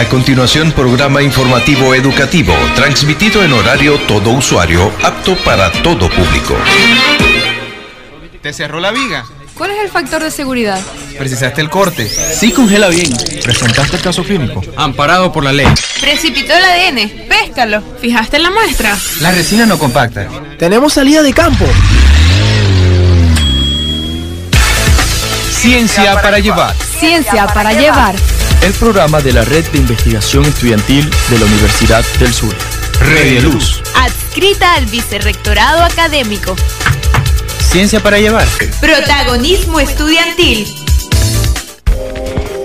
A continuación, programa informativo educativo, transmitido en horario todo usuario, apto para todo público. ¿Te cerró la viga? ¿Cuál es el factor de seguridad? ¿Precisaste el corte? Sí congela bien. ¿Presentaste el caso clínico? Amparado por la ley. Precipitó el ADN. Péscalo. ¿Fijaste en la muestra? La resina no compacta. Tenemos salida de campo. Ciencia para llevar. Ciencia para llevar. El programa de la Red de Investigación Estudiantil de la Universidad del Sur. Red Luz. Adscrita al Vicerrectorado Académico. Ciencia para llevar. Protagonismo estudiantil.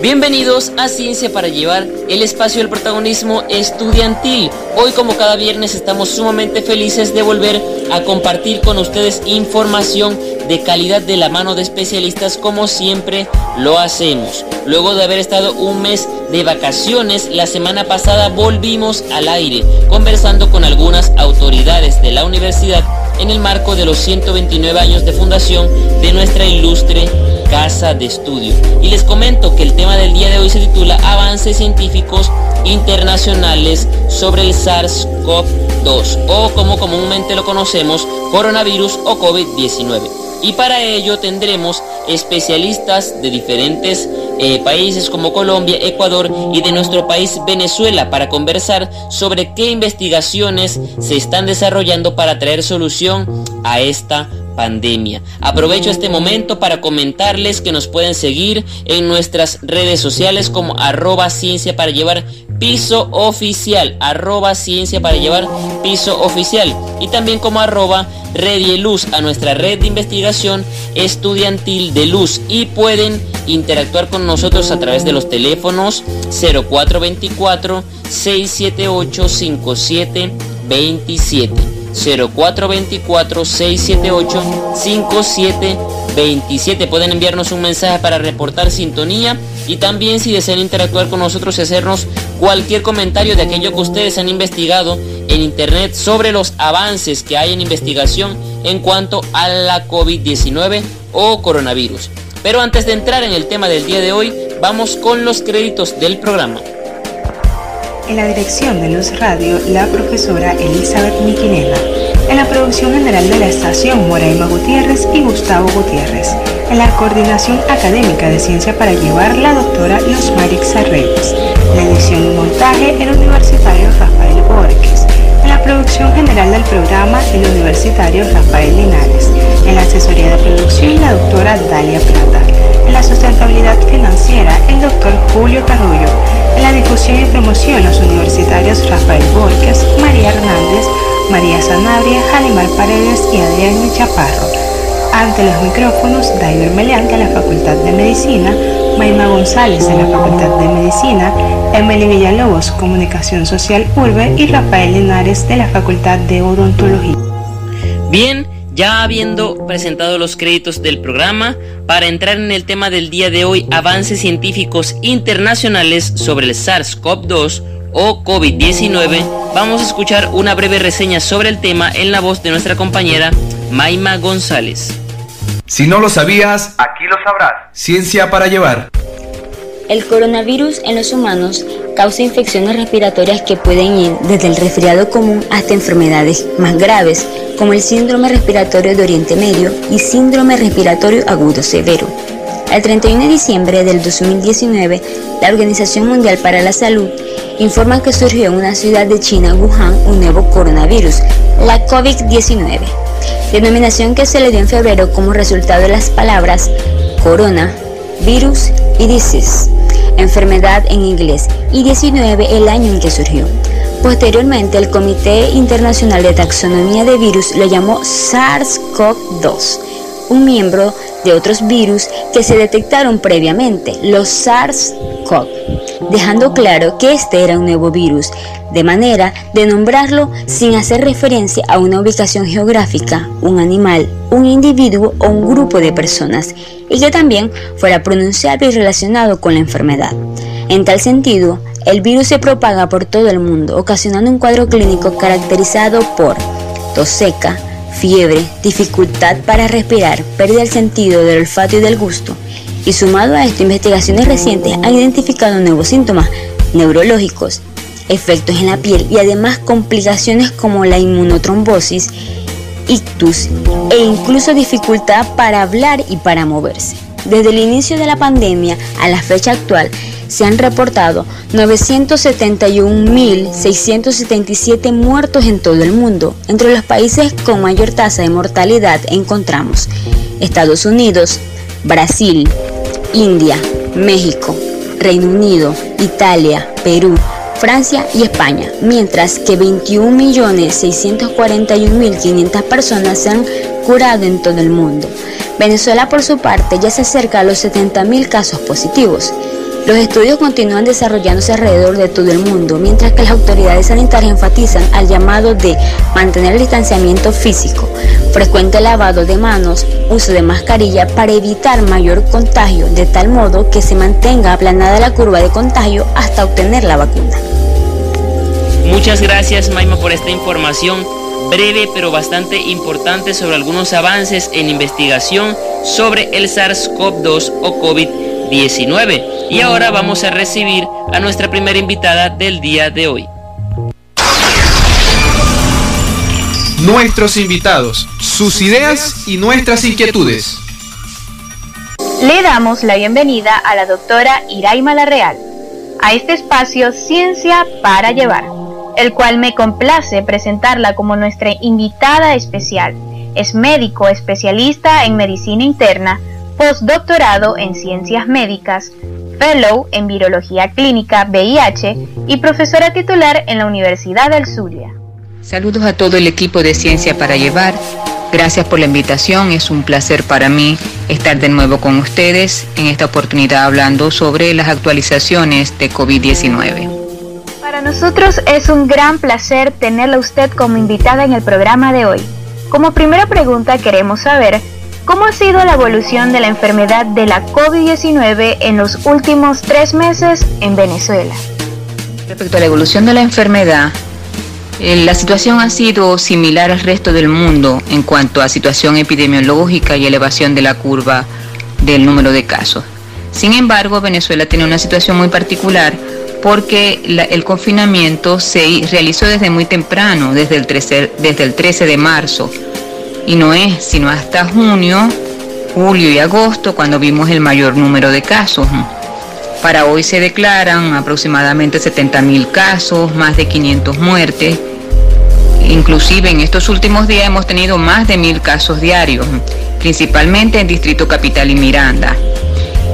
Bienvenidos a Ciencia para Llevar, el espacio del protagonismo estudiantil. Hoy como cada viernes estamos sumamente felices de volver a compartir con ustedes información de calidad de la mano de especialistas como siempre lo hacemos. Luego de haber estado un mes de vacaciones, la semana pasada volvimos al aire conversando con algunas autoridades de la universidad en el marco de los 129 años de fundación de nuestra ilustre casa de estudio. Y les comento que el tema del día de hoy se titula Avances científicos internacionales sobre el SARS-CoV-2 o como comúnmente lo conocemos, coronavirus o COVID-19. Y para ello tendremos especialistas de diferentes eh, países como Colombia, Ecuador y de nuestro país Venezuela para conversar sobre qué investigaciones se están desarrollando para traer solución a esta pandemia. Aprovecho este momento para comentarles que nos pueden seguir en nuestras redes sociales como arroba ciencia para llevar piso oficial, arroba ciencia para llevar piso oficial y también como arroba Luz a nuestra red de investigación estudiantil de luz y pueden interactuar con nosotros a través de los teléfonos 0424 678 5727 0424-678-5727. Pueden enviarnos un mensaje para reportar sintonía y también si desean interactuar con nosotros y hacernos cualquier comentario de aquello que ustedes han investigado en internet sobre los avances que hay en investigación en cuanto a la COVID-19 o coronavirus. Pero antes de entrar en el tema del día de hoy, vamos con los créditos del programa. En la dirección de Luz Radio, la profesora Elizabeth Miquinela. En la producción general de la estación, Moraima Gutiérrez y Gustavo Gutiérrez. En la coordinación académica de ciencia para llevar, la doctora Luz Marix Reyes. La edición y montaje, el universitario Rafael Borges. Producción general del programa, el universitario Rafael Linares. En la asesoría de producción, la doctora Dalia Plata. En la sustentabilidad financiera, el doctor Julio Carrullo en la difusión y promoción, los universitarios Rafael Borges, María Hernández, María Sanabria, Janimar Paredes y Adrián Chaparro. Ante los micrófonos, Daimer Meleán de la Facultad de Medicina, Maima González de la Facultad de Medicina, Emily Villalobos, Comunicación Social Urbe y Rafael Linares de la Facultad de Odontología. Bien, ya habiendo presentado los créditos del programa, para entrar en el tema del día de hoy, avances científicos internacionales sobre el SARS-CoV-2 o COVID-19, vamos a escuchar una breve reseña sobre el tema en la voz de nuestra compañera Maima González. Si no lo sabías, aquí lo sabrás. Ciencia para llevar. El coronavirus en los humanos causa infecciones respiratorias que pueden ir desde el resfriado común hasta enfermedades más graves, como el síndrome respiratorio de Oriente Medio y síndrome respiratorio agudo severo. El 31 de diciembre del 2019, la Organización Mundial para la Salud informa que surgió en una ciudad de China, Wuhan, un nuevo coronavirus, la COVID-19, denominación que se le dio en febrero como resultado de las palabras corona, virus y disease enfermedad en inglés, y 19 el año en que surgió. Posteriormente, el Comité Internacional de Taxonomía de Virus lo llamó SARS-CoV-2, un miembro de otros virus que se detectaron previamente, los SARS-CoV, dejando claro que este era un nuevo virus, de manera de nombrarlo sin hacer referencia a una ubicación geográfica, un animal, un individuo o un grupo de personas, y que también fuera pronunciable y relacionado con la enfermedad. En tal sentido, el virus se propaga por todo el mundo, ocasionando un cuadro clínico caracterizado por tos seca, fiebre, dificultad para respirar, pérdida del sentido del olfato y del gusto. Y sumado a esto, investigaciones recientes han identificado nuevos síntomas neurológicos, efectos en la piel y además complicaciones como la inmunotrombosis, ictus e incluso dificultad para hablar y para moverse. Desde el inicio de la pandemia a la fecha actual, se han reportado 971.677 muertos en todo el mundo. Entre los países con mayor tasa de mortalidad encontramos Estados Unidos, Brasil, India, México, Reino Unido, Italia, Perú, Francia y España, mientras que 21.641.500 personas se han curado en todo el mundo. Venezuela, por su parte, ya se acerca a los 70.000 casos positivos. Los estudios continúan desarrollándose alrededor de todo el mundo, mientras que las autoridades sanitarias enfatizan al llamado de mantener el distanciamiento físico, frecuente lavado de manos, uso de mascarilla para evitar mayor contagio, de tal modo que se mantenga aplanada la curva de contagio hasta obtener la vacuna. Muchas gracias Maima por esta información breve pero bastante importante sobre algunos avances en investigación sobre el SARS-CoV-2 o COVID-19. Y ahora vamos a recibir a nuestra primera invitada del día de hoy. Nuestros invitados, sus ideas y nuestras inquietudes. Le damos la bienvenida a la doctora Iraima Larreal a este espacio Ciencia para Llevar, el cual me complace presentarla como nuestra invitada especial. Es médico especialista en medicina interna, postdoctorado en ciencias médicas, Fellow en Virología Clínica VIH y profesora titular en la Universidad del Zulia. Saludos a todo el equipo de Ciencia para Llevar. Gracias por la invitación, es un placer para mí estar de nuevo con ustedes en esta oportunidad hablando sobre las actualizaciones de COVID-19. Para nosotros es un gran placer tenerla usted como invitada en el programa de hoy. Como primera pregunta queremos saber ¿Cómo ha sido la evolución de la enfermedad de la COVID-19 en los últimos tres meses en Venezuela? Respecto a la evolución de la enfermedad, eh, la situación ha sido similar al resto del mundo en cuanto a situación epidemiológica y elevación de la curva del número de casos. Sin embargo, Venezuela tiene una situación muy particular porque el confinamiento se realizó desde muy temprano, desde el desde el 13 de marzo y no es sino hasta junio, julio y agosto cuando vimos el mayor número de casos. Para hoy se declaran aproximadamente 70.000 casos, más de 500 muertes. Inclusive en estos últimos días hemos tenido más de 1.000 casos diarios, principalmente en Distrito Capital y Miranda.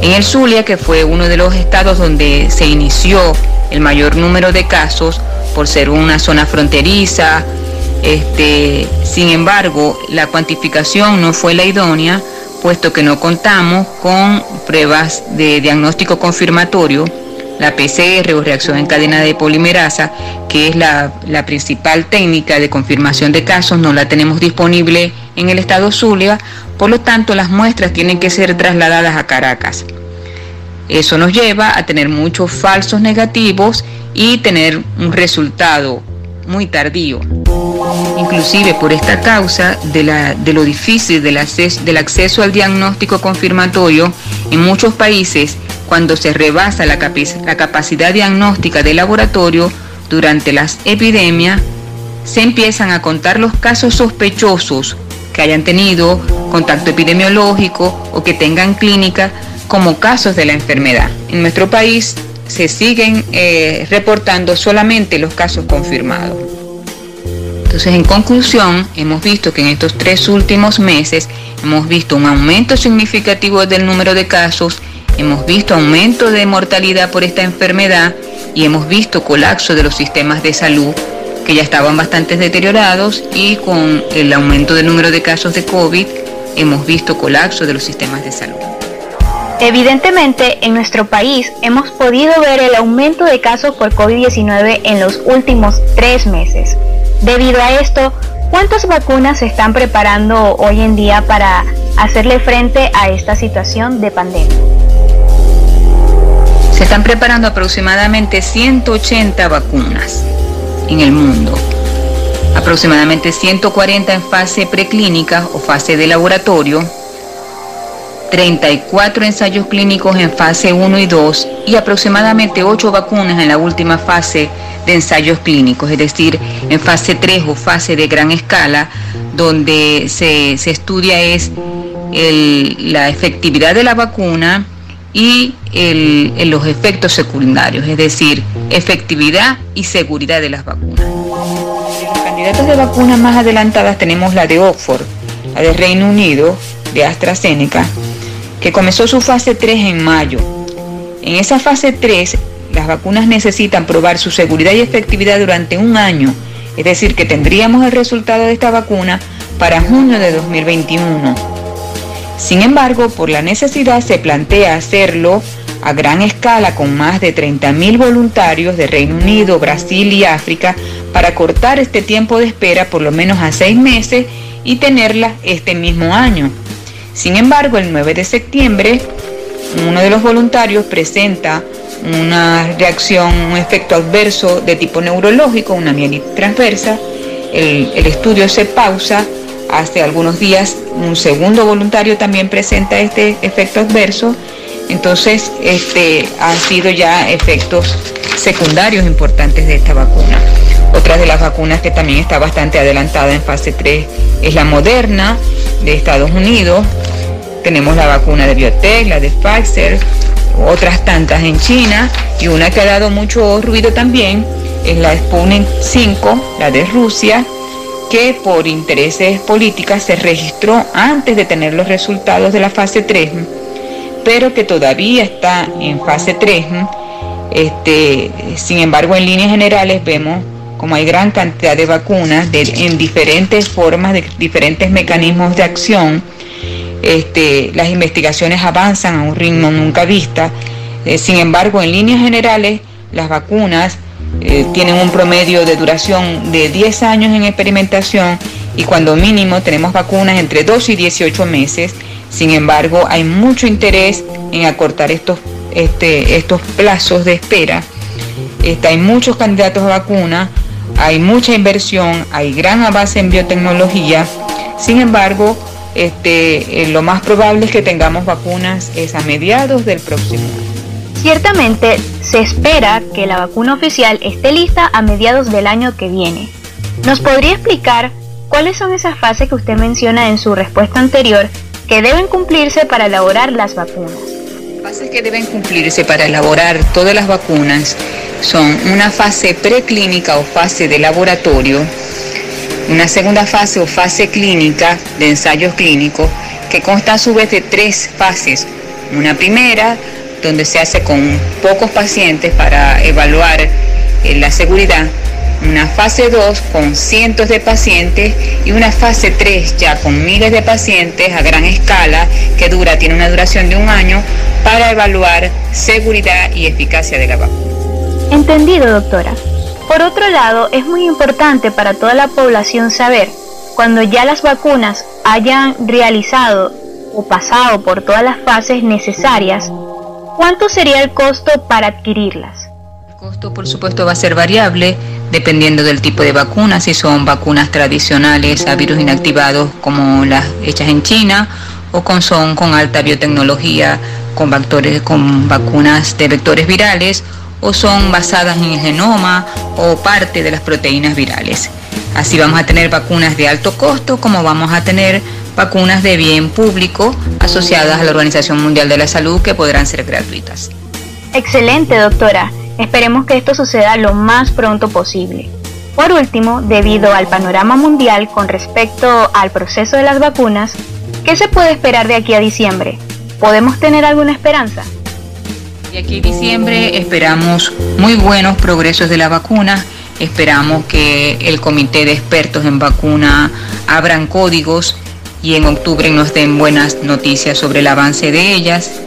En el Zulia, que fue uno de los estados donde se inició el mayor número de casos, por ser una zona fronteriza, este, sin embargo, la cuantificación no fue la idónea, puesto que no contamos con pruebas de diagnóstico confirmatorio, la PCR o reacción en cadena de polimerasa, que es la, la principal técnica de confirmación de casos, no la tenemos disponible en el estado Zulia, por lo tanto las muestras tienen que ser trasladadas a Caracas. Eso nos lleva a tener muchos falsos negativos y tener un resultado muy tardío. Inclusive por esta causa de, la, de lo difícil del acceso, al diagnóstico confirmatorio, en muchos países, cuando se rebasa la, la capacidad diagnóstica del laboratorio durante las epidemias, se empiezan a contar los casos sospechosos que hayan tenido contacto epidemiológico o que tengan clínica como casos de la enfermedad. En nuestro país se siguen eh, reportando solamente los casos confirmados. Entonces, en conclusión, hemos visto que en estos tres últimos meses hemos visto un aumento significativo del número de casos, hemos visto aumento de mortalidad por esta enfermedad y hemos visto colapso de los sistemas de salud que ya estaban bastante deteriorados y con el aumento del número de casos de COVID hemos visto colapso de los sistemas de salud. Evidentemente, en nuestro país hemos podido ver el aumento de casos por COVID-19 en los últimos tres meses. Debido a esto, ¿cuántas vacunas se están preparando hoy en día para hacerle frente a esta situación de pandemia? Se están preparando aproximadamente 180 vacunas en el mundo, aproximadamente 140 en fase preclínica o fase de laboratorio 34 ensayos clínicos en fase 1 y 2 y aproximadamente 8 vacunas en la última fase de ensayos clínicos, es decir, en fase 3 o fase de gran escala, donde se, estudia es la efectividad de la vacuna y los efectos secundarios, es decir, efectividad y seguridad de las vacunas. Los candidatos de vacunas más adelantadas tenemos la de Oxford, la de Reino Unido, de AstraZeneca, que comenzó su fase 3 en mayo. En esa fase 3, las vacunas necesitan probar su seguridad y efectividad durante un año, es decir, que tendríamos el resultado de esta vacuna para junio de 2021. Sin embargo, por la necesidad se plantea hacerlo a gran escala con más de 30.000 voluntarios de Reino Unido, Brasil y África para cortar este tiempo de espera por lo menos a seis meses y tenerla este mismo año. Sin embargo, el 9 de septiembre, uno de los voluntarios presenta una reacción, un efecto adverso de tipo neurológico, una mielitis transversa. El, el, estudio se pausa. Hace algunos días un segundo voluntario también presenta este efecto adverso. Entonces, este ha sido ya efectos secundarios importantes de esta vacuna. Otra de las vacunas que también está bastante adelantada en fase 3 es la Moderna de Estados Unidos. Tenemos la vacuna de Biotech, la de Pfizer, otras tantas en China y una que ha dado mucho ruido también es la Sputnik 5, la de Rusia, que por intereses políticas se registró antes de tener los resultados de la fase 3, pero que todavía está en fase 3. Este, sin embargo, en líneas generales vemos como hay gran cantidad de vacunas en diferentes formas, de diferentes mecanismos de acción, este, las investigaciones avanzan a un ritmo nunca vista. Eh, sin embargo, en líneas generales, las vacunas eh, tienen un promedio de duración de 10 años en experimentación y cuando mínimo tenemos vacunas entre 2 y 18 meses. Sin embargo, hay mucho interés en acortar estos, este, estos plazos de espera. Este, hay muchos candidatos a vacunas hay mucha inversión, hay gran avance en biotecnología. Sin embargo, este, eh, lo más probable es que tengamos vacunas es a mediados del próximo año. Ciertamente, se espera que la vacuna oficial esté lista a mediados del año que viene. ¿Nos podría explicar cuáles son esas fases que usted menciona en su respuesta anterior que deben cumplirse para elaborar las vacunas? Fases que deben cumplirse para elaborar todas las vacunas son una fase preclínica o fase de laboratorio, una segunda fase o fase clínica de ensayos clínicos que consta a su vez de tres fases. Una primera, donde se hace con pocos pacientes para evaluar eh, la seguridad, una fase 2 con cientos de pacientes y una fase 3 ya con miles de pacientes a gran escala que dura, tiene una duración de un año para evaluar seguridad y eficacia de la vacuna. Entendido, doctora. Por otro lado, es muy importante para toda la población saber, cuando ya las vacunas hayan realizado o pasado por todas las fases necesarias, ¿cuánto sería el costo para adquirirlas? Costo, por supuesto, va a ser variable dependiendo del tipo de vacuna, si son vacunas tradicionales a virus inactivados como las hechas en China o son con alta biotecnología, con, con vacunas de vectores virales o son basadas en el genoma o parte de las proteínas virales. Así vamos a tener vacunas de alto costo como vamos a tener vacunas de bien público asociadas a la Organización Mundial de la Salud que podrán ser gratuitas. Excelente, doctora. Esperemos que esto suceda lo más pronto posible. Por último, debido al panorama mundial con respecto al proceso de las vacunas, ¿qué se puede esperar de aquí a diciembre? ¿Podemos tener alguna esperanza? De aquí a diciembre esperamos muy buenos progresos de la vacuna. Esperamos que el comité de expertos en vacuna abran códigos y en octubre nos den buenas noticias sobre el avance de ellas.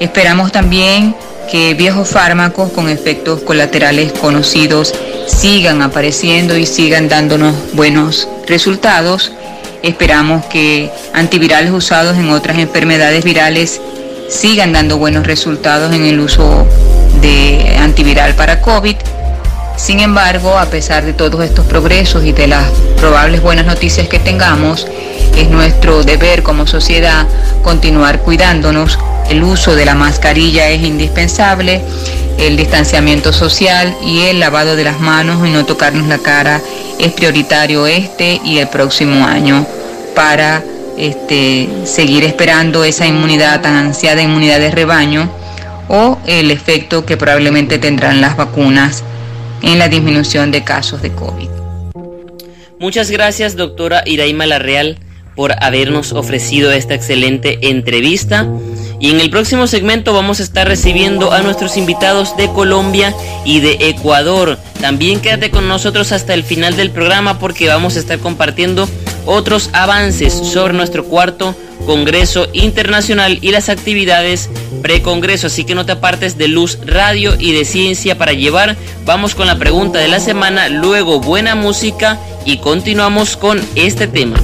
Esperamos también que viejos fármacos con efectos colaterales conocidos sigan apareciendo y sigan dándonos buenos resultados. Esperamos que antivirales usados en otras enfermedades virales sigan dando buenos resultados en el uso de antiviral para COVID. Sin embargo, a pesar de todos estos progresos y de las probables buenas noticias que tengamos, es nuestro deber como sociedad continuar cuidándonos el uso de la mascarilla es indispensable, el distanciamiento social y el lavado de las manos y no tocarnos la cara es prioritario este y el próximo año para este, seguir esperando esa inmunidad tan ansiada inmunidad de rebaño o el efecto que probablemente tendrán las vacunas en la disminución de casos de COVID. Muchas gracias, doctora Iraima Larreal, por habernos ofrecido esta excelente entrevista. Y en el próximo segmento vamos a estar recibiendo a nuestros invitados de Colombia y de Ecuador. También quédate con nosotros hasta el final del programa porque vamos a estar compartiendo otros avances sobre nuestro cuarto Congreso Internacional y las actividades pre-congreso. Así que no te apartes de Luz Radio y de Ciencia para llevar. Vamos con la pregunta de la semana, luego buena música y continuamos con este tema.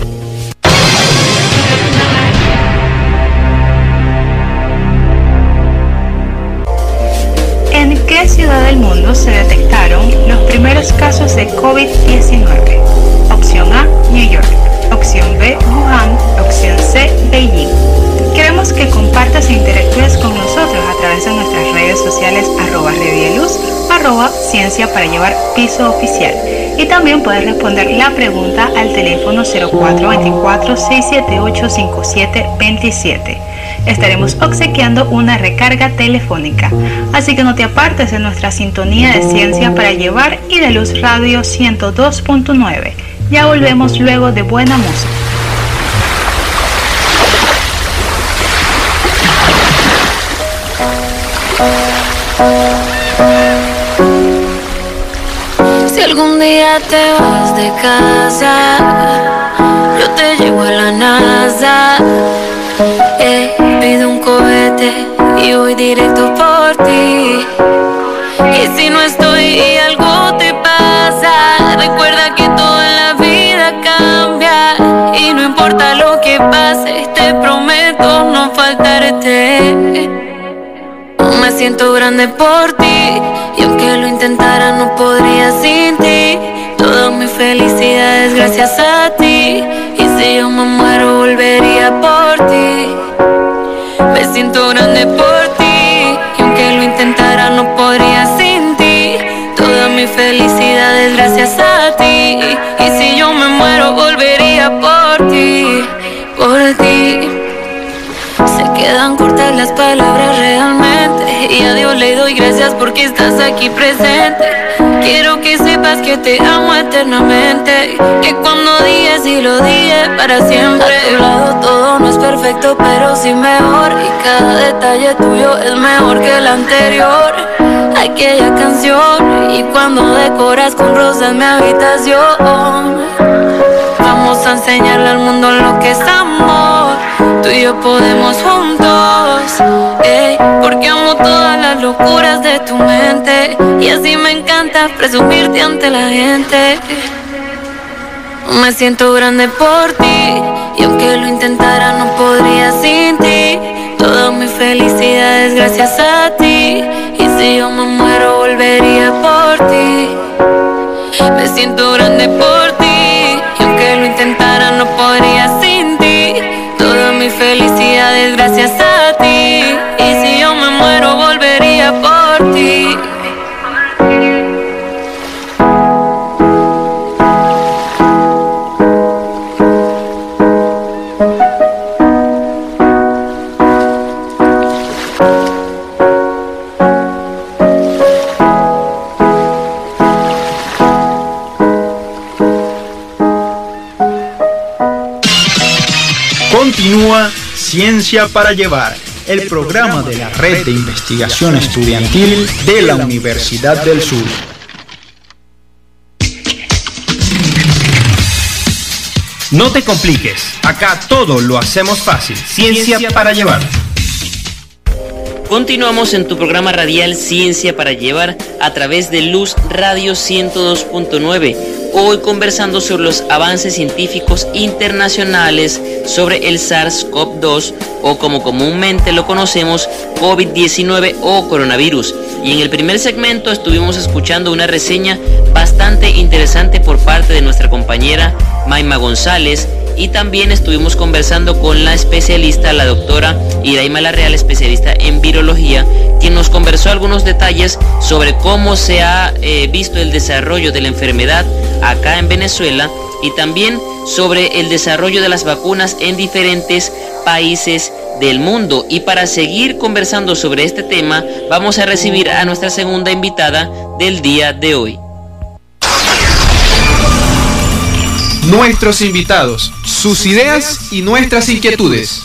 Ciudad del mundo se detectaron los primeros casos de COVID-19? Opción A, New York. Opción B, Wuhan. Opción C, Beijing. Queremos que compartas e interactúes con nosotros a través de nuestras redes sociales arroba Luz, arroba Ciencia para Llevar Piso Oficial. Y también puedes responder la pregunta al teléfono 0424-678-5727. Estaremos obsequiando una recarga telefónica. Así que no te apartes de nuestra sintonía de Ciencia para Llevar y de Luz Radio 102.9. Ya volvemos luego de buena música. Si algún día te vas de casa, yo te llevo a la NASA. Eh, pido un cohete y voy directo por ti. Y si no estoy y algo te pasa, recuerda que todo en la vida cambia. Y no importa lo que pase, te prometo no faltarte me siento grande por ti Y aunque lo intentara no podría sin ti. Toda mi felicidad es gracias a ti Y si yo me muero volvería por ti. Me siento grande por ti Y aunque lo intentara no podría sin ti. Toda mi felicidad es gracias a ti Y si yo me muero volvería por ti. Por ti quedan cortas las palabras realmente y a Dios le doy gracias porque estás aquí presente. Quiero que sepas que te amo eternamente. Que cuando digas y lo dije para siempre. A tu todo no es perfecto, pero sí mejor. Y cada detalle tuyo es mejor que el anterior. Aquella canción. Y cuando decoras con rosas mi habitación. Vamos a enseñarle al mundo lo que es amor. Tú y yo podemos juntos. porque amo todas las locuras de tu mente. Y así me encanta presumirte ante la gente. Me siento grande por ti. Y aunque lo intentara, no podría sin ti. Toda mi felicidad es gracias a ti. Y si yo me muero, volvería por ti. Me siento grande por ti. Y aunque lo intentara, no podría sin ti. Toda mi felicidad es gracias a ti. Y si yo me muero, volvería por ti. Ciencia para Llevar, el programa de la Red de Investigación Estudiantil de la Universidad del Sur. No te compliques, acá todo lo hacemos fácil. Ciencia para Llevar. Continuamos en tu programa radial Ciencia para Llevar a través de Luz Radio 102.9. Hoy conversando sobre los avances científicos internacionales sobre el SARS-CoV-2 o como comúnmente lo conocemos COVID-19 o coronavirus. Y en el primer segmento estuvimos escuchando una reseña bastante interesante por parte de nuestra compañera Maima González y también estuvimos conversando con la especialista, la doctora Iraima Larreal, especialista en virología, quien nos conversó algunos detalles sobre cómo se ha eh, visto el desarrollo de la enfermedad acá en Venezuela y también sobre el desarrollo de las vacunas en diferentes países del mundo. Y para seguir conversando sobre este tema, vamos a recibir a nuestra segunda invitada del día de hoy. Nuestros invitados, sus ideas y nuestras inquietudes.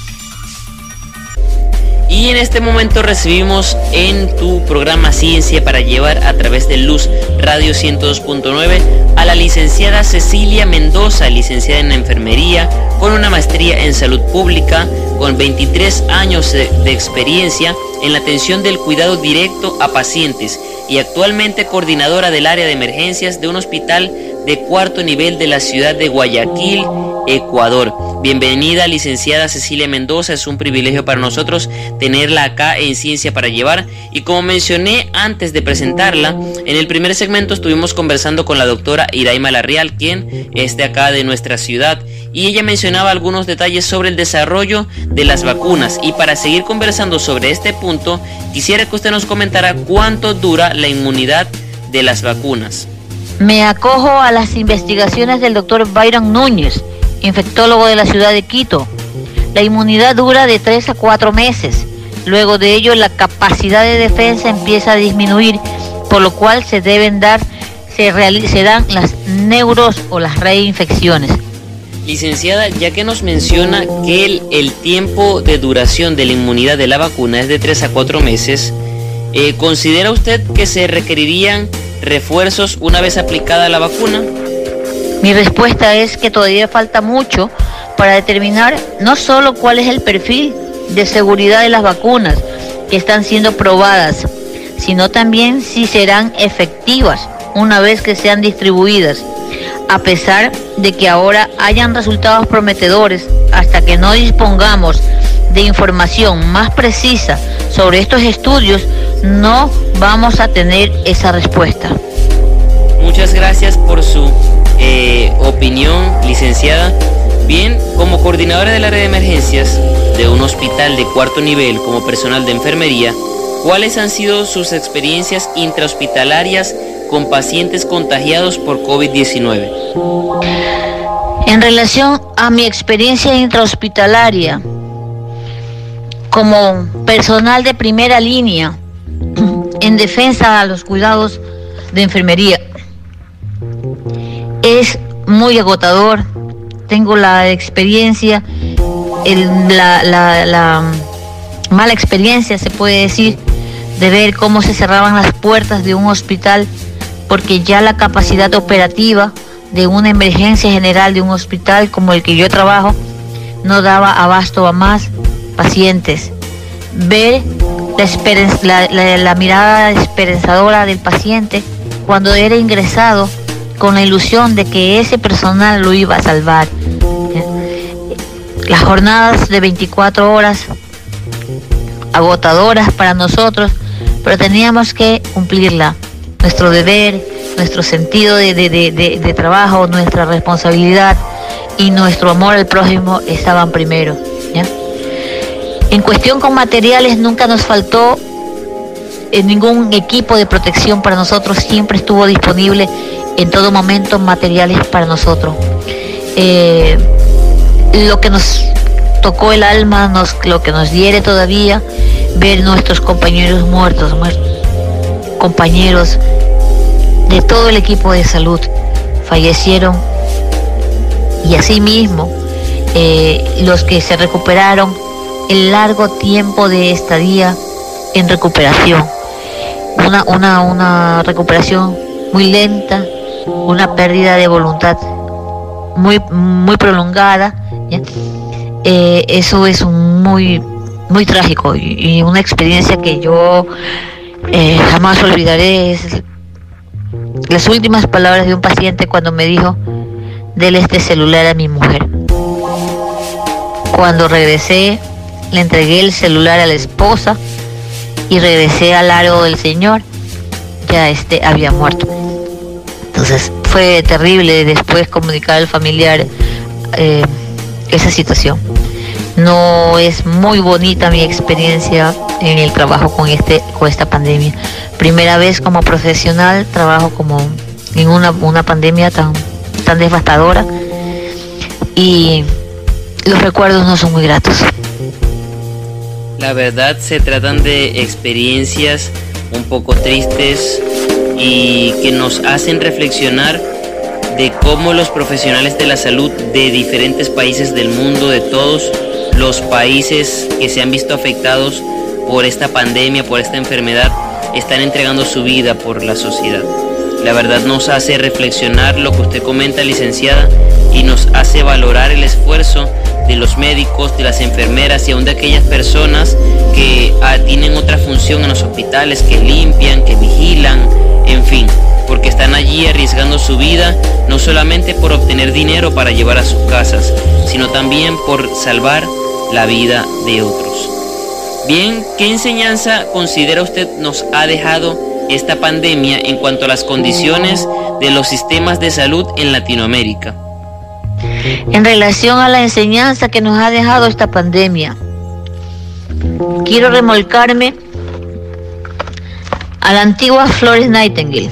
Y en este momento recibimos en tu programa Ciencia para llevar a través de Luz Radio 102.9 a la licenciada Cecilia Mendoza, licenciada en enfermería, con una maestría en salud pública, con 23 años de, experiencia en la atención del cuidado directo a pacientes y actualmente coordinadora del área de emergencias de un hospital de cuarto nivel de la ciudad de Guayaquil, Ecuador. Bienvenida, licenciada Cecilia Mendoza. Es un privilegio para nosotros tenerla acá en Ciencia para Llevar. Y como mencioné antes de presentarla, en el primer segmento estuvimos conversando con la doctora Iraima Larreal, quien es de acá de nuestra ciudad. Y ella mencionaba algunos detalles sobre el desarrollo de las vacunas. Y para seguir conversando sobre este punto, quisiera que usted nos comentara cuánto dura la inmunidad de las vacunas. Me acojo a las investigaciones del doctor Byron Núñez infectólogo de la ciudad de Quito. La inmunidad dura de 3 a 4 meses. Luego de ello la capacidad de defensa empieza a disminuir, por lo cual se deben dar, se, se dan las neuros o las reinfecciones. Licenciada, ya que nos menciona que el, tiempo de duración de la inmunidad de la vacuna es de 3 a 4 meses, eh, ¿considera usted que se requerirían refuerzos una vez aplicada la vacuna? Mi respuesta es que todavía falta mucho para determinar no solo cuál es el perfil de seguridad de las vacunas que están siendo probadas, sino también si serán efectivas una vez que sean distribuidas. A pesar de que ahora hayan resultados prometedores, hasta que no dispongamos de información más precisa sobre estos estudios, no vamos a tener esa respuesta. Muchas gracias por su eh, opinión, licenciada. Bien, como coordinadora del área de emergencias de un hospital de cuarto nivel como personal de enfermería, ¿cuáles han sido sus experiencias intrahospitalarias con pacientes contagiados por COVID-19? En relación a mi experiencia intrahospitalaria, como personal de primera línea en defensa a los cuidados de enfermería, es muy agotador. Tengo la experiencia, la, mala experiencia, se puede decir, de ver cómo se cerraban las puertas de un hospital porque ya la capacidad operativa de una emergencia general de un hospital como el que yo trabajo no daba abasto a más pacientes. Ver la, la mirada esperanzadora del paciente cuando era ingresado con la ilusión de que ese personal lo iba a salvar. Las jornadas de 24 horas agotadoras para nosotros, pero teníamos que cumplirla. Nuestro deber, nuestro sentido de, trabajo, nuestra responsabilidad y nuestro amor al prójimo estaban primero. En cuestión con materiales nunca nos faltó en ningún equipo de protección para nosotros, siempre estuvo disponible en todo momento materiales para nosotros. Eh, lo que nos tocó el alma, lo que nos hiere todavía, ver nuestros compañeros muertos, compañeros de todo el equipo de salud fallecieron y asimismo eh, los que se recuperaron el largo tiempo de estadía en recuperación. Una, una, una recuperación muy lenta, una pérdida de voluntad muy, muy prolongada. Eh, eso es muy, muy trágico y, una experiencia que yo eh, jamás olvidaré. Es las últimas palabras de un paciente cuando me dijo, dele este celular a mi mujer. Cuando regresé, le entregué el celular a la esposa y regresé al largo del Señor, ya este había muerto. Entonces fue terrible después comunicar al familiar, eh, esa situación. No es muy bonita mi experiencia en el trabajo con este esta pandemia. Primera vez como profesional trabajo como en una, una pandemia tan tan devastadora y los recuerdos no son muy gratos. La verdad se tratan de experiencias un poco tristes y que nos hacen reflexionar de cómo los profesionales de la salud de diferentes países del mundo, de todos los países que se han visto afectados por esta pandemia, por esta enfermedad, están entregando su vida por la sociedad. La verdad nos hace reflexionar lo que usted comenta, licenciada, y nos hace valorar el esfuerzo de los médicos, de las enfermeras y aún de aquellas personas que ah, tienen otra función en los hospitales, que limpian, que vigilan, en fin, porque están allí arriesgando su vida no solamente por obtener dinero para llevar a sus casas, sino también por salvar la vida de otros. Bien, ¿qué enseñanza considera usted nos ha dejado esta pandemia en cuanto a las condiciones de los sistemas de salud en Latinoamérica? En relación a la enseñanza que nos ha dejado esta pandemia, quiero remolcarme a la antigua Flores Nightingale,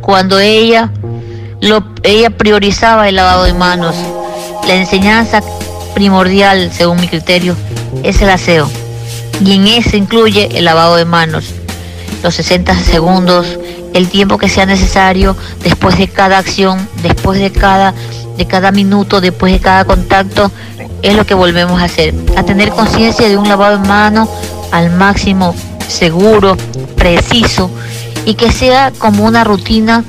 cuando ella, lo, ella priorizaba el lavado de manos. La enseñanza primordial, según mi criterio, es el aseo. Y en ese incluye el lavado de manos, los 60 segundos, el tiempo que sea necesario después de cada acción, después de cada de cada minuto, después de cada contacto, es lo que volvemos a hacer. A tener conciencia de un lavado de mano al máximo seguro, preciso y que sea como una rutina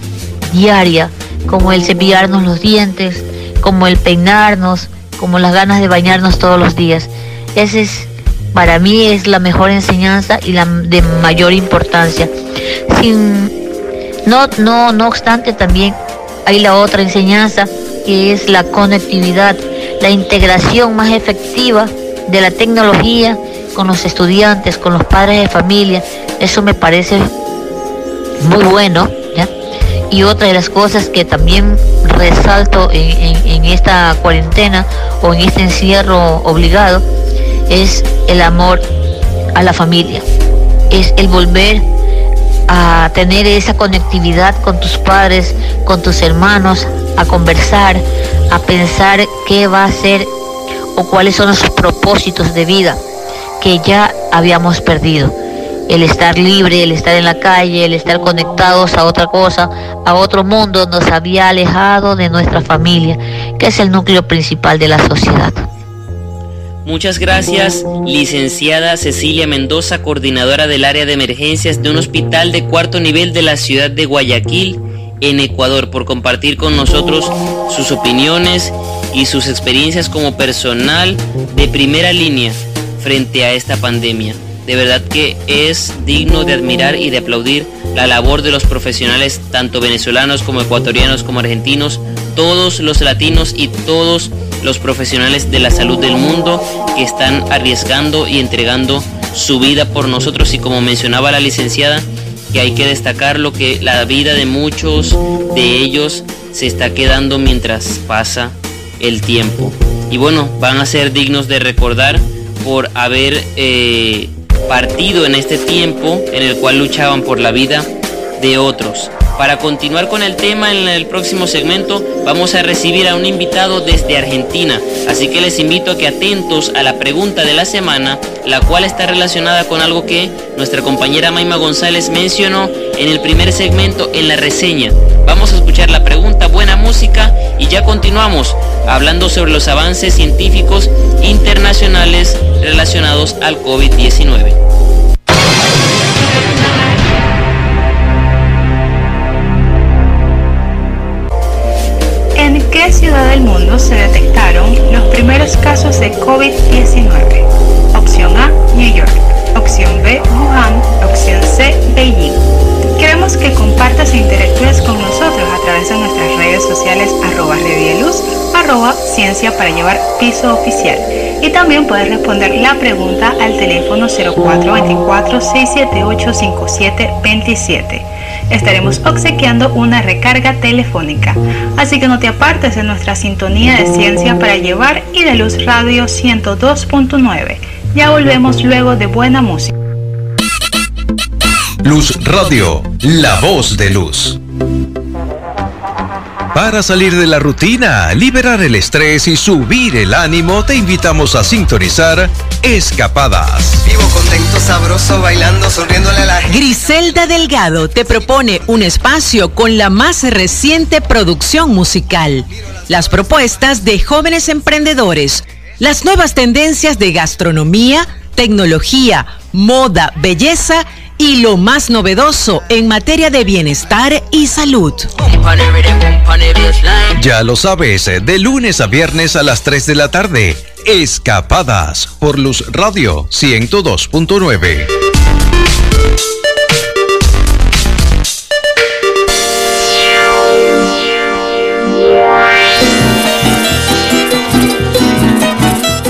diaria, como el cepillarnos los dientes, como el peinarnos, como las ganas de bañarnos todos los días. Ese es para mí es la mejor enseñanza y la de mayor importancia. Sin no no no obstante también hay la otra enseñanza que es la conectividad, la integración más efectiva de la tecnología con los estudiantes, con los padres de familia. Eso me parece muy bueno. Y otra de las cosas que también resalto en, esta cuarentena o en este encierro obligado es el amor a la familia. Es el volver a tener esa conectividad con tus padres, con tus hermanos, a conversar, a pensar qué va a ser o cuáles son los propósitos de vida que ya habíamos perdido. El estar libre, el estar en la calle, el estar conectados a otra cosa, a otro mundo, nos había alejado de nuestra familia, que es el núcleo principal de la sociedad. Muchas gracias, licenciada Cecilia Mendoza, coordinadora del área de emergencias de un hospital de cuarto nivel de la ciudad de Guayaquil, en Ecuador por compartir con nosotros sus opiniones y sus experiencias como personal de primera línea frente a esta pandemia. De verdad que es digno de admirar y de aplaudir la labor de los profesionales, tanto venezolanos como ecuatorianos como argentinos, todos los latinos y todos los profesionales de la salud del mundo que están arriesgando y entregando su vida por nosotros y como mencionaba la licenciada, que hay que destacar lo que la vida de muchos de ellos se está quedando mientras pasa el tiempo. Y bueno, van a ser dignos de recordar por haber eh, partido en este tiempo en el cual luchaban por la vida de otros. Para continuar con el tema en el próximo segmento vamos a recibir a un invitado desde Argentina, así que les invito a que atentos a la pregunta de la semana, la cual está relacionada con algo que nuestra compañera Maima González mencionó en el primer segmento en la reseña. Vamos a escuchar la pregunta, buena música y ya continuamos hablando sobre los avances científicos internacionales relacionados al COVID-19. Ciudad del mundo se detectaron los primeros casos de COVID-19? Opción A, New York. Opción B, Wuhan. Opción C, Beijing. Queremos que compartas e interactúes con nosotros a través de nuestras redes sociales arroba Luz, arroba Ciencia para Llevar Piso Oficial. Y también puedes responder la pregunta al teléfono 0424-678-5727. estaremos obsequiando una recarga telefónica. Así que no te apartes de nuestra sintonía de ciencia para llevar y de Luz Radio 102.9. Ya volvemos luego de buena música. Luz Radio, la voz de luz. Para salir de la rutina, liberar el estrés y subir el ánimo, te invitamos a sintonizar Escapadas. Vivo contento, sabroso, bailando, sonriéndole a la gente. Griselda Delgado te propone un espacio con la más reciente producción musical, las propuestas de jóvenes emprendedores, las nuevas tendencias de gastronomía, tecnología, moda, belleza y lo más novedoso en materia de bienestar y salud. Ya lo sabes, de lunes a viernes a las 3 de la tarde, Escapadas por Luz Radio 102.9.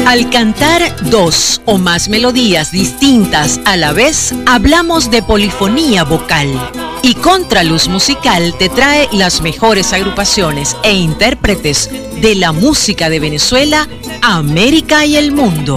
Al cantar dos o más melodías distintas a la vez, hablamos de polifonía vocal. Y Contraluz Musical te trae las mejores agrupaciones e intérpretes de la música de Venezuela, América y el mundo.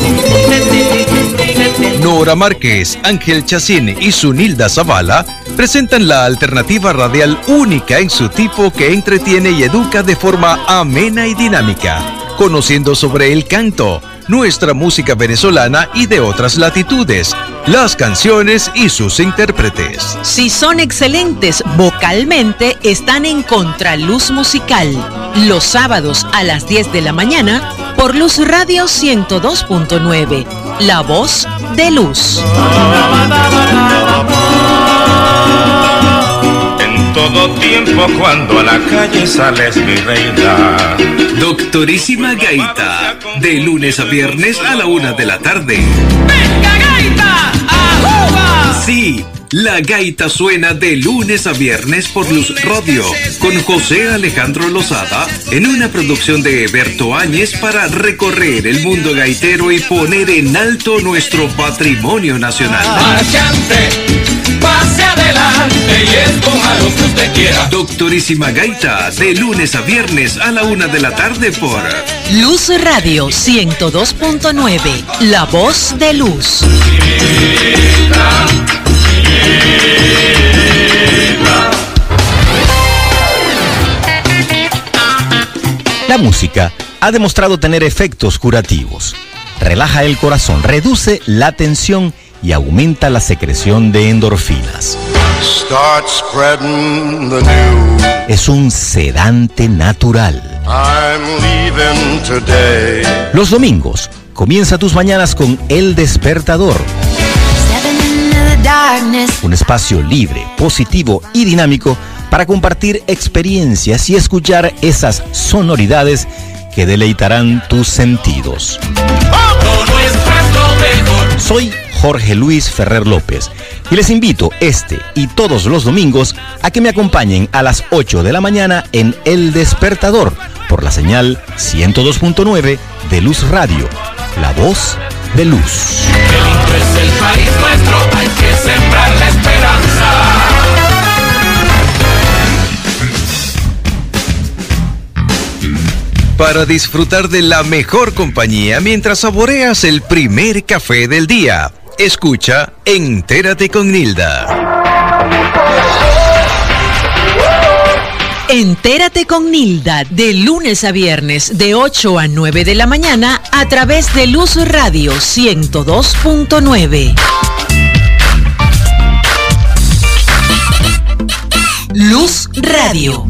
Nora Márquez, Ángel Chacín y Sunilda Zavala presentan la alternativa radial única en su tipo que entretiene y educa de forma amena y dinámica, conociendo sobre el canto nuestra música venezolana y de otras latitudes, las canciones y sus intérpretes. Si son excelentes vocalmente, están en Contraluz Musical, los sábados a las 10 de la mañana por Luz Radio 102.9, La Voz de Luz. Todo tiempo cuando a la calle sales mi reina. Doctorísima Gaita, de lunes a viernes a la una de la tarde. ¡Venga Gaita! ¡Ajuba! Sí. La gaita suena de lunes a viernes por Luz Radio con José Alejandro Lozada en una producción de Berto Áñez para recorrer el mundo gaitero y poner en alto nuestro patrimonio nacional. pase adelante y escoja lo que usted quiera. Doctorísima Gaita de lunes a viernes a la una de la tarde por Luz Radio 102.9, la voz de luz. La música ha demostrado tener efectos curativos. Relaja el corazón, reduce la tensión y aumenta la secreción de endorfinas. Es un sedante natural. Los domingos, comienza tus mañanas con El Despertador un espacio libre, positivo y dinámico para compartir experiencias y escuchar esas sonoridades que deleitarán tus sentidos. Soy Jorge Luis Ferrer López y les invito este y todos los domingos a que me acompañen a las 8 de la mañana en El Despertador por la señal 102.9 de Luz Radio, la voz de luz. Para disfrutar de la mejor compañía mientras saboreas el primer café del día, escucha Entérate con Nilda. Entérate con Nilda de lunes a viernes de 8 a 9 de la mañana a través de Luz Radio 102.9. Luz Radio.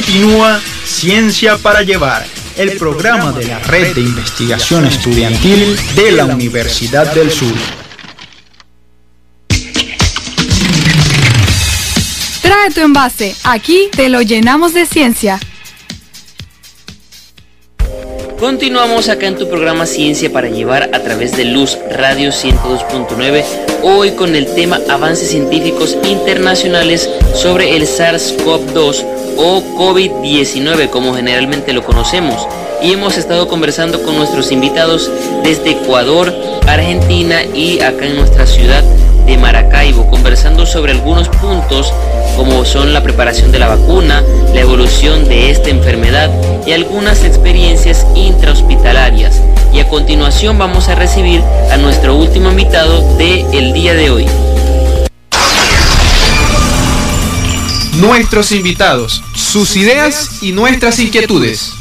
Continúa Ciencia para Llevar, el programa de la Red de Investigación Estudiantil de la Universidad del Sur. Trae tu envase, aquí te lo llenamos de ciencia. Continuamos acá en tu programa Ciencia para llevar a través de Luz Radio 102.9, hoy con el tema Avances científicos internacionales sobre el SARS-CoV-2 o COVID-19 como generalmente lo conocemos. Y hemos estado conversando con nuestros invitados desde Ecuador, Argentina y acá en nuestra ciudad de Maracaibo, conversando sobre algunos puntos como son la preparación de la vacuna, la evolución de esta enfermedad y algunas experiencias intrahospitalarias. Y a continuación vamos a recibir a nuestro último invitado del el día de hoy. Nuestros invitados, sus ideas y nuestras inquietudes.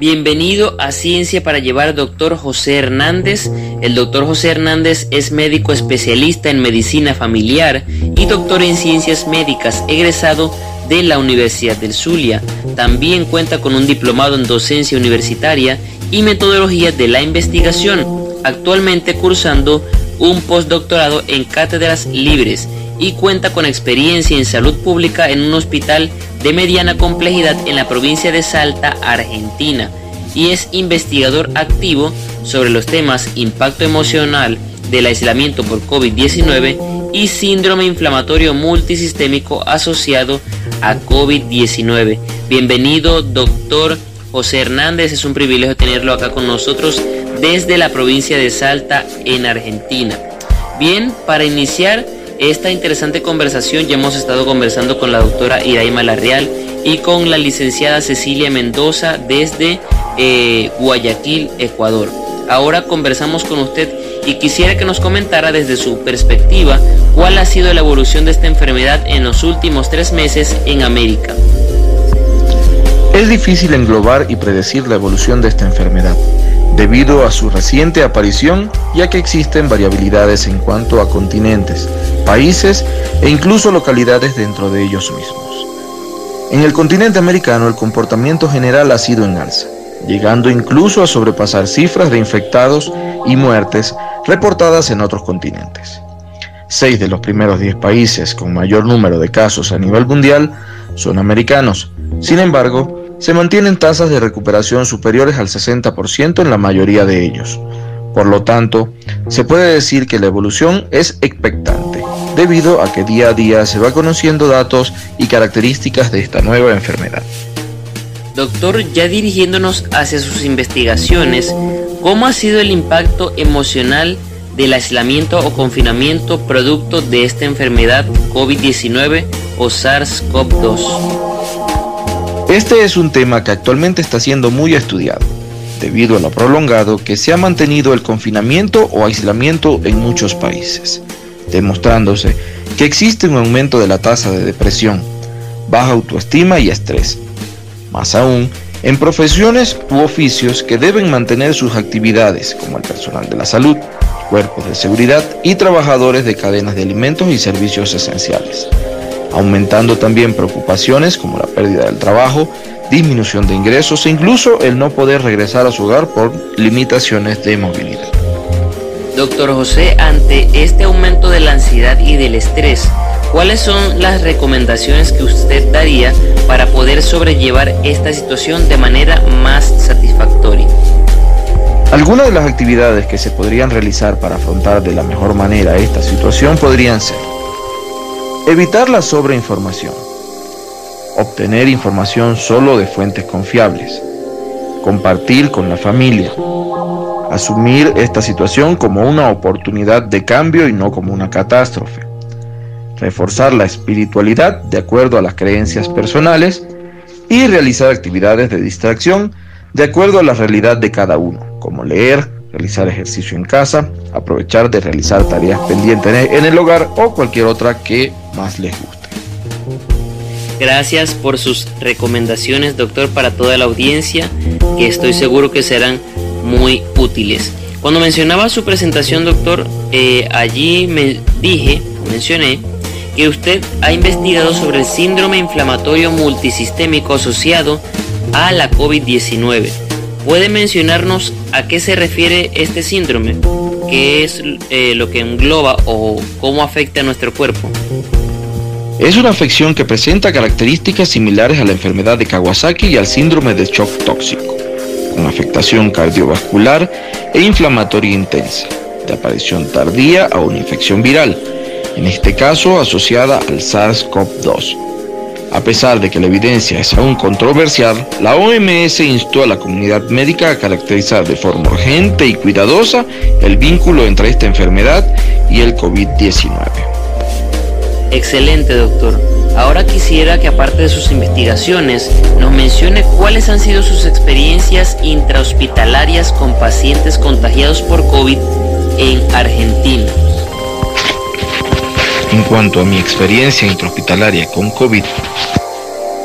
Bienvenido a Ciencia para Llevar, doctor José Hernández. El doctor José Hernández es médico especialista en medicina familiar y doctor en ciencias médicas, egresado de la Universidad del Zulia. También cuenta con un diplomado en docencia universitaria y metodología de la investigación, actualmente cursando un postdoctorado en cátedras libres y cuenta con experiencia en salud pública en un hospital de mediana complejidad en la provincia de Salta, Argentina, y es investigador activo sobre los temas impacto emocional del aislamiento por COVID-19 y síndrome inflamatorio multisistémico asociado a COVID-19. Bienvenido, doctor José Hernández, es un privilegio tenerlo acá con nosotros desde la provincia de Salta, en Argentina. Bien, para iniciar, esta interesante conversación ya hemos estado conversando con la doctora Iraima Larreal y con la licenciada Cecilia Mendoza desde eh, Guayaquil, Ecuador. Ahora conversamos con usted y quisiera que nos comentara desde su perspectiva cuál ha sido la evolución de esta enfermedad en los últimos tres meses en América. Es difícil englobar y predecir la evolución de esta enfermedad, debido a su reciente aparición, ya que existen variabilidades en cuanto a continentes, países e incluso localidades dentro de ellos mismos. En el continente americano el comportamiento general ha sido en alza, llegando incluso a sobrepasar cifras de infectados y muertes reportadas en otros continentes. Seis de los primeros diez países con mayor número de casos a nivel mundial son americanos. Sin embargo, se mantienen tasas de recuperación superiores al 60% en la mayoría de ellos. Por lo tanto, se puede decir que la evolución es expectante, debido a que día a día se va conociendo datos y características de esta nueva enfermedad. Doctor, ya dirigiéndonos hacia sus investigaciones, ¿cómo ha sido el impacto emocional del aislamiento o confinamiento producto de esta enfermedad COVID-19 o SARS-CoV-2? Este es un tema que actualmente está siendo muy estudiado, debido a lo prolongado que se ha mantenido el confinamiento o aislamiento en muchos países, demostrándose que existe un aumento de la tasa de depresión, baja autoestima y estrés. Más aún, en profesiones u oficios que deben mantener sus actividades, como el personal de la salud, cuerpos de seguridad y trabajadores de cadenas de alimentos y servicios esenciales aumentando también preocupaciones como la pérdida del trabajo, disminución de ingresos e incluso el no poder regresar a su hogar por limitaciones de movilidad. Doctor José, ante este aumento de la ansiedad y del estrés, ¿cuáles son las recomendaciones que usted daría para poder sobrellevar esta situación de manera más satisfactoria? Algunas de las actividades que se podrían realizar para afrontar de la mejor manera esta situación podrían ser Evitar la sobreinformación. Obtener información solo de fuentes confiables. Compartir con la familia. Asumir esta situación como una oportunidad de cambio y no como una catástrofe. Reforzar la espiritualidad de acuerdo a las creencias personales y realizar actividades de distracción de acuerdo a la realidad de cada uno, como leer, realizar ejercicio en casa, aprovechar de realizar tareas pendientes en el hogar o cualquier otra que más les guste. Gracias por sus recomendaciones, doctor, para toda la audiencia, que estoy seguro que serán muy útiles. Cuando mencionaba su presentación, doctor, eh, allí me dije, mencioné, que usted ha investigado sobre el síndrome inflamatorio multisistémico asociado a la COVID-19. ¿Puede mencionarnos a qué se refiere este síndrome? ¿Qué es eh, lo que engloba o cómo afecta a nuestro cuerpo? Es una afección que presenta características similares a la enfermedad de Kawasaki y al síndrome de shock tóxico, con afectación cardiovascular e inflamatoria intensa, de aparición tardía a una infección viral, en este caso asociada al SARS-CoV-2 a pesar de que la evidencia es aún controversial, la OMS instó a la comunidad médica a caracterizar de forma urgente y cuidadosa el vínculo entre esta enfermedad y el COVID-19. Excelente, doctor. Ahora quisiera que aparte de sus investigaciones, nos mencione cuáles han sido sus experiencias intrahospitalarias con pacientes contagiados por COVID en Argentina. En cuanto a mi experiencia intrahospitalaria con COVID,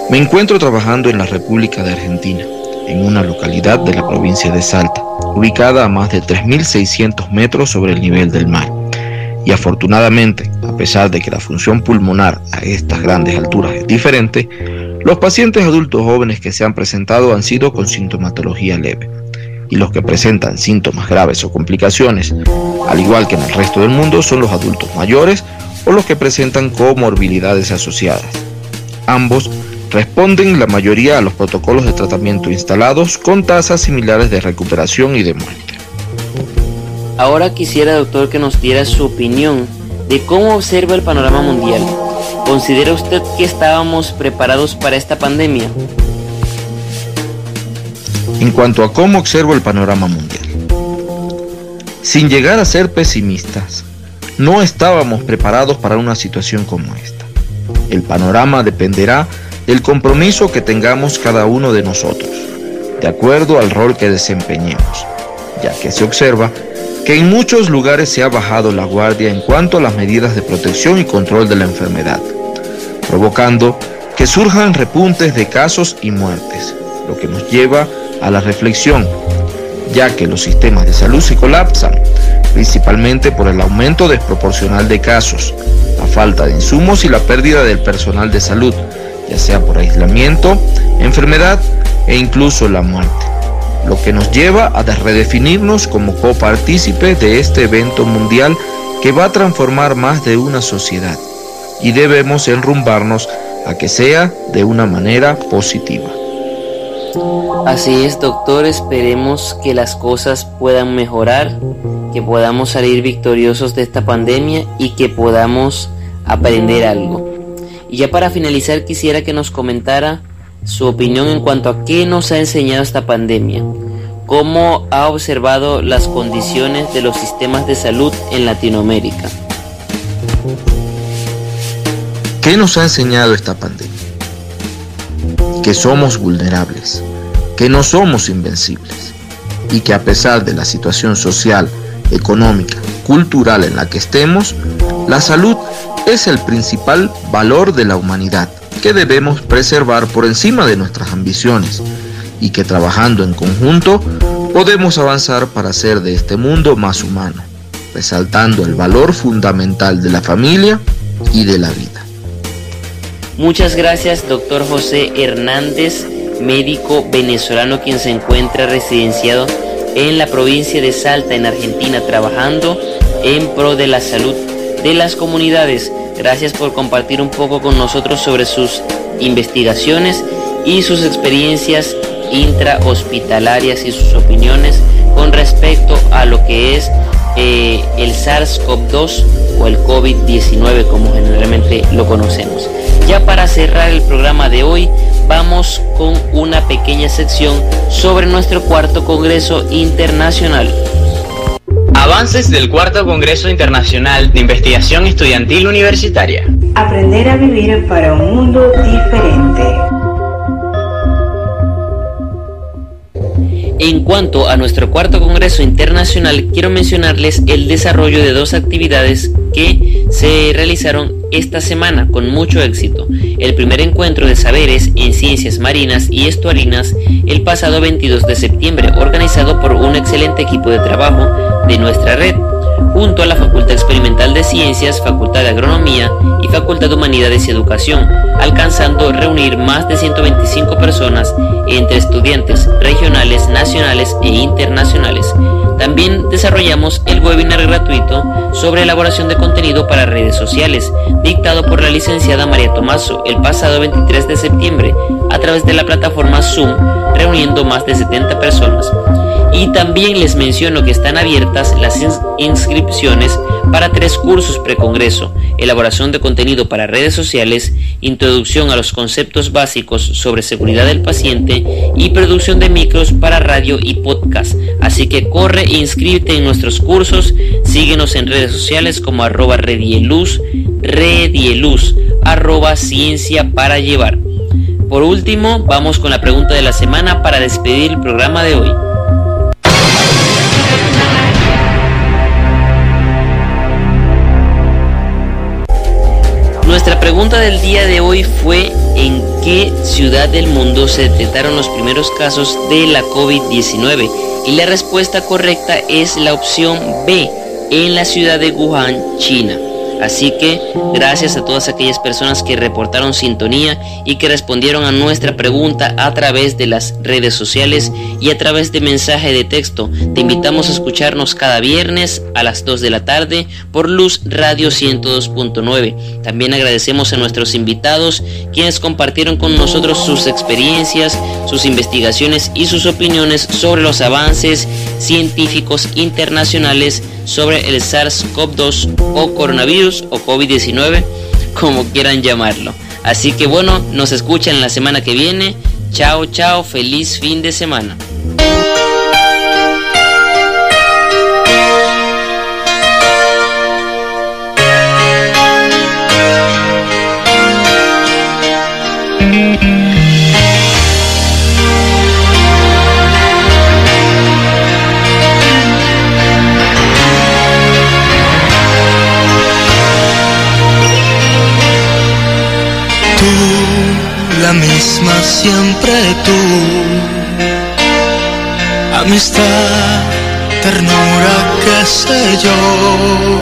me encuentro trabajando en la República de Argentina, en una localidad de la provincia de Salta, ubicada a más de 3.600 metros sobre el nivel del mar. Y afortunadamente, a pesar de que la función pulmonar a estas grandes alturas es diferente, los pacientes adultos jóvenes que se han presentado han sido con sintomatología leve. Y los que presentan síntomas graves o complicaciones, al igual que en el resto del mundo, son los adultos mayores o los que presentan comorbilidades asociadas. Ambos responden la mayoría a los protocolos de tratamiento instalados con tasas similares de recuperación y de muerte. Ahora quisiera, doctor, que nos diera su opinión de cómo observa el panorama mundial. ¿Considera usted que estábamos preparados para esta pandemia? En cuanto a cómo observo el panorama mundial. Sin llegar a ser pesimistas, no estábamos preparados para una situación como esta. El panorama dependerá del compromiso que tengamos cada uno de nosotros. de acuerdo al rol que desempeñemos, ya que se observa que en muchos lugares se ha bajado la guardia en cuanto a las medidas de protección y control de la enfermedad, provocando que surjan repuntes de casos y muertes, lo que nos lleva a la reflexión, ya que los sistemas de salud se colapsan, principalmente por el aumento desproporcional de casos, la falta de insumos y la pérdida del personal de salud, ya sea por aislamiento, enfermedad e incluso la muerte lo que nos lleva a redefinirnos como copartícipes de este evento mundial que va a transformar más de una sociedad y debemos enrumbarnos a que sea de una manera positiva. Así es, doctor, esperemos que las cosas puedan mejorar, que podamos salir victoriosos de esta pandemia y que podamos aprender algo. Y ya para finalizar quisiera que nos comentara su opinión en cuanto a qué nos ha enseñado esta pandemia, cómo ha observado las condiciones de los sistemas de salud en Latinoamérica. ¿Qué nos ha enseñado esta pandemia? Que somos vulnerables, que no somos invencibles y que a pesar de la situación social, económica, cultural en la que estemos, la salud es el principal valor de la humanidad que debemos preservar por encima de nuestras ambiciones y que trabajando en conjunto podemos avanzar para hacer de este mundo más humano, resaltando el valor fundamental de la familia y de la vida. Muchas gracias, doctor José Hernández, médico venezolano quien se encuentra residenciado en la provincia de Salta, en Argentina, trabajando en pro de la salud de las comunidades. Gracias por compartir un poco con nosotros sobre sus investigaciones y sus experiencias intrahospitalarias y sus opiniones con respecto a lo que es eh, el SARS-CoV-2 o el COVID-19 como generalmente lo conocemos. Ya para cerrar el programa de hoy vamos con una pequeña sección sobre nuestro cuarto Congreso Internacional. Avances del Cuarto Congreso Internacional de Investigación Estudiantil Universitaria. Aprender a vivir para un mundo diferente. En cuanto a nuestro cuarto Congreso Internacional, quiero mencionarles el desarrollo de dos actividades que se realizaron esta semana con mucho éxito. El primer encuentro de saberes en ciencias marinas y estuarinas el pasado 22 de septiembre, organizado por un excelente equipo de trabajo de nuestra red, junto a la Facultad Experimental de Ciencias, Facultad de Agronomía y Facultad de Humanidades y Educación, alcanzando reunir más de 125 personas entre estudiantes regionales, nacionales e internacionales. También desarrollamos el webinar gratuito sobre elaboración de contenido para redes sociales, dictado por la licenciada María Tomaso el pasado 23 de septiembre a través de la plataforma Zoom, reuniendo más de 70 personas. Y también les menciono que están abiertas las inscripciones para tres cursos precongreso, elaboración de contenido para redes sociales, introducción a los conceptos básicos sobre seguridad del paciente y producción de micros para radio y podcast. Así que corre e inscríbete en nuestros cursos, síguenos en redes sociales como arroba redieluz, redieluz, arroba ciencia para llevar. Por último, vamos con la pregunta de la semana para despedir el programa de hoy. Nuestra pregunta del día de hoy fue ¿en qué ciudad del mundo se detectaron los primeros casos de la COVID-19? Y la respuesta correcta es la opción B, en la ciudad de Wuhan, China. Así que gracias a todas aquellas personas que reportaron sintonía y que respondieron a nuestra pregunta a través de las redes sociales y a través de mensaje de texto. Te invitamos a escucharnos cada viernes a las 2 de la tarde por Luz Radio 102.9. También agradecemos a nuestros invitados quienes compartieron con nosotros sus experiencias, sus investigaciones y sus opiniones sobre los avances científicos internacionales sobre el SARS-CoV-2 o coronavirus o COVID-19, como quieran llamarlo. Así que bueno, nos escuchan la semana que viene. Chao, chao, feliz fin de semana. la misma siempre tú. Amistad, ternura, qué sé yo.